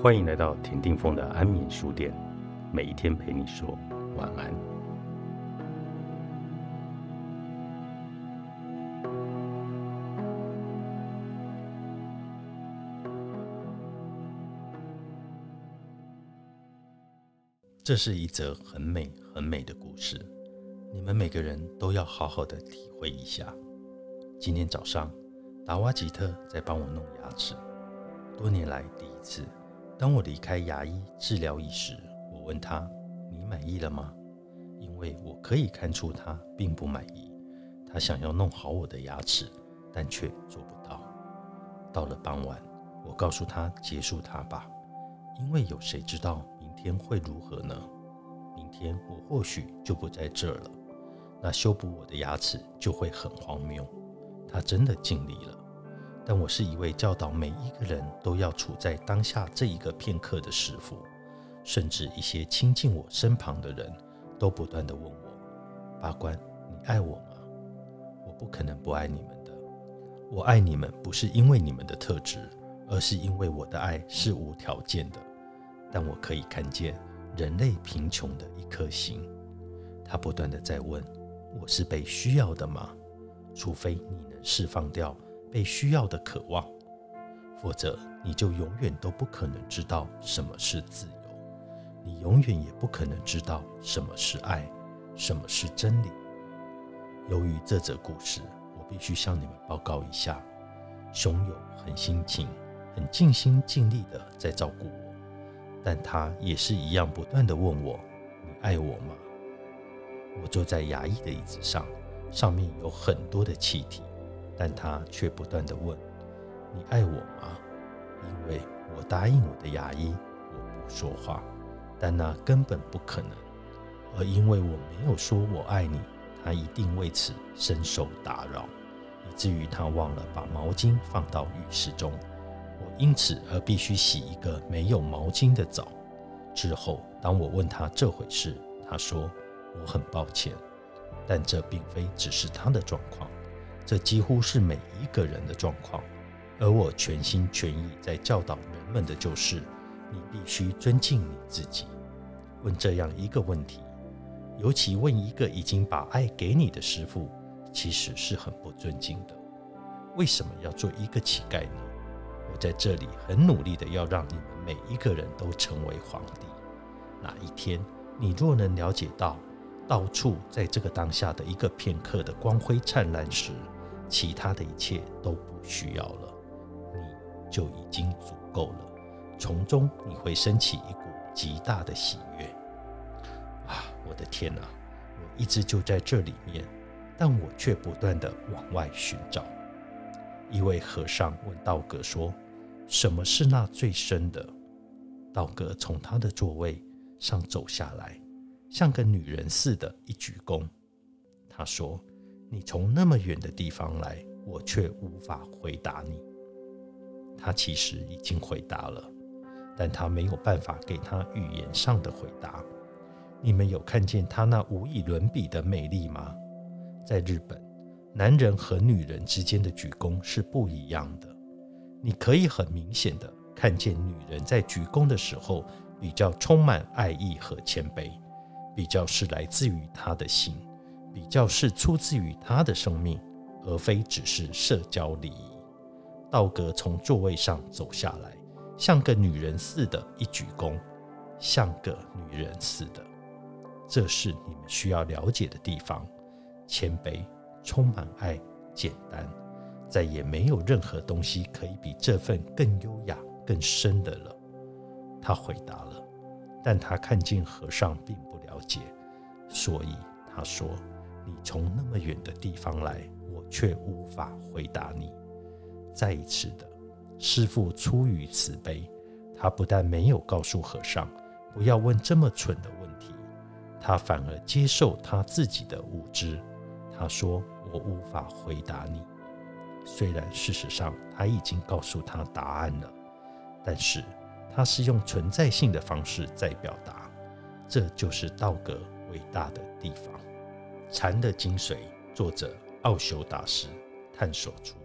欢迎来到田定峰的安眠书店，每一天陪你说晚安。这是一则很美很美的故事，你们每个人都要好好的体会一下。今天早上，达瓦吉特在帮我弄牙齿，多年来第一次。当我离开牙医治疗椅时，我问他：“你满意了吗？”因为我可以看出他并不满意。他想要弄好我的牙齿，但却做不到。到了傍晚，我告诉他：“结束它吧，因为有谁知道明？”天会如何呢？明天我或许就不在这儿了，那修补我的牙齿就会很荒谬。他真的尽力了，但我是一位教导每一个人都要处在当下这一个片刻的师傅，甚至一些亲近我身旁的人都不断的问我：“八关，你爱我吗？”我不可能不爱你们的。我爱你们不是因为你们的特质，而是因为我的爱是无条件的。但我可以看见人类贫穷的一颗心，他不断的在问：我是被需要的吗？除非你能释放掉被需要的渴望，否则你就永远都不可能知道什么是自由，你永远也不可能知道什么是爱，什么是真理。由于这则故事，我必须向你们报告一下：熊友很辛勤、很尽心尽力的在照顾我。但他也是一样，不断的问我：“你爱我吗？”我坐在牙医的椅子上，上面有很多的气体，但他却不断的问：“你爱我吗？”因为我答应我的牙医，我不说话，但那根本不可能。而因为我没有说我爱你，他一定为此深受打扰，以至于他忘了把毛巾放到浴室中。我因此而必须洗一个没有毛巾的澡。之后，当我问他这回事，他说：“我很抱歉，但这并非只是他的状况，这几乎是每一个人的状况。而我全心全意在教导人们的就是：你必须尊敬你自己。问这样一个问题，尤其问一个已经把爱给你的师傅，其实是很不尊敬的。为什么要做一个乞丐呢？”我在这里很努力的要让你们每一个人都成为皇帝。哪一天你若能了解到，到处在这个当下的一个片刻的光辉灿烂时，其他的一切都不需要了，你就已经足够了。从中你会升起一股极大的喜悦。啊，我的天哪！我一直就在这里面，但我却不断的往外寻找。一位和尚问道格说：“什么是那最深的？”道格从他的座位上走下来，像个女人似的，一鞠躬。他说：“你从那么远的地方来，我却无法回答你。”他其实已经回答了，但他没有办法给他语言上的回答。你们有看见他那无以伦比的美丽吗？在日本。男人和女人之间的鞠躬是不一样的。你可以很明显的看见，女人在鞠躬的时候比较充满爱意和谦卑，比较是来自于她的心，比较是出自于他的生命，而非只是社交礼仪。道格从座位上走下来，像个女人似的，一鞠躬，像个女人似的。这是你们需要了解的地方，谦卑。充满爱，简单，再也没有任何东西可以比这份更优雅、更深的了。他回答了，但他看见和尚并不了解，所以他说：“你从那么远的地方来，我却无法回答你。”再一次的，师傅出于慈悲，他不但没有告诉和尚不要问这么蠢的问题，他反而接受他自己的无知。他说：“我无法回答你。虽然事实上他已经告诉他答案了，但是他是用存在性的方式在表达。这就是道格伟大的地方。禅的精髓，作者奥修大师探索出。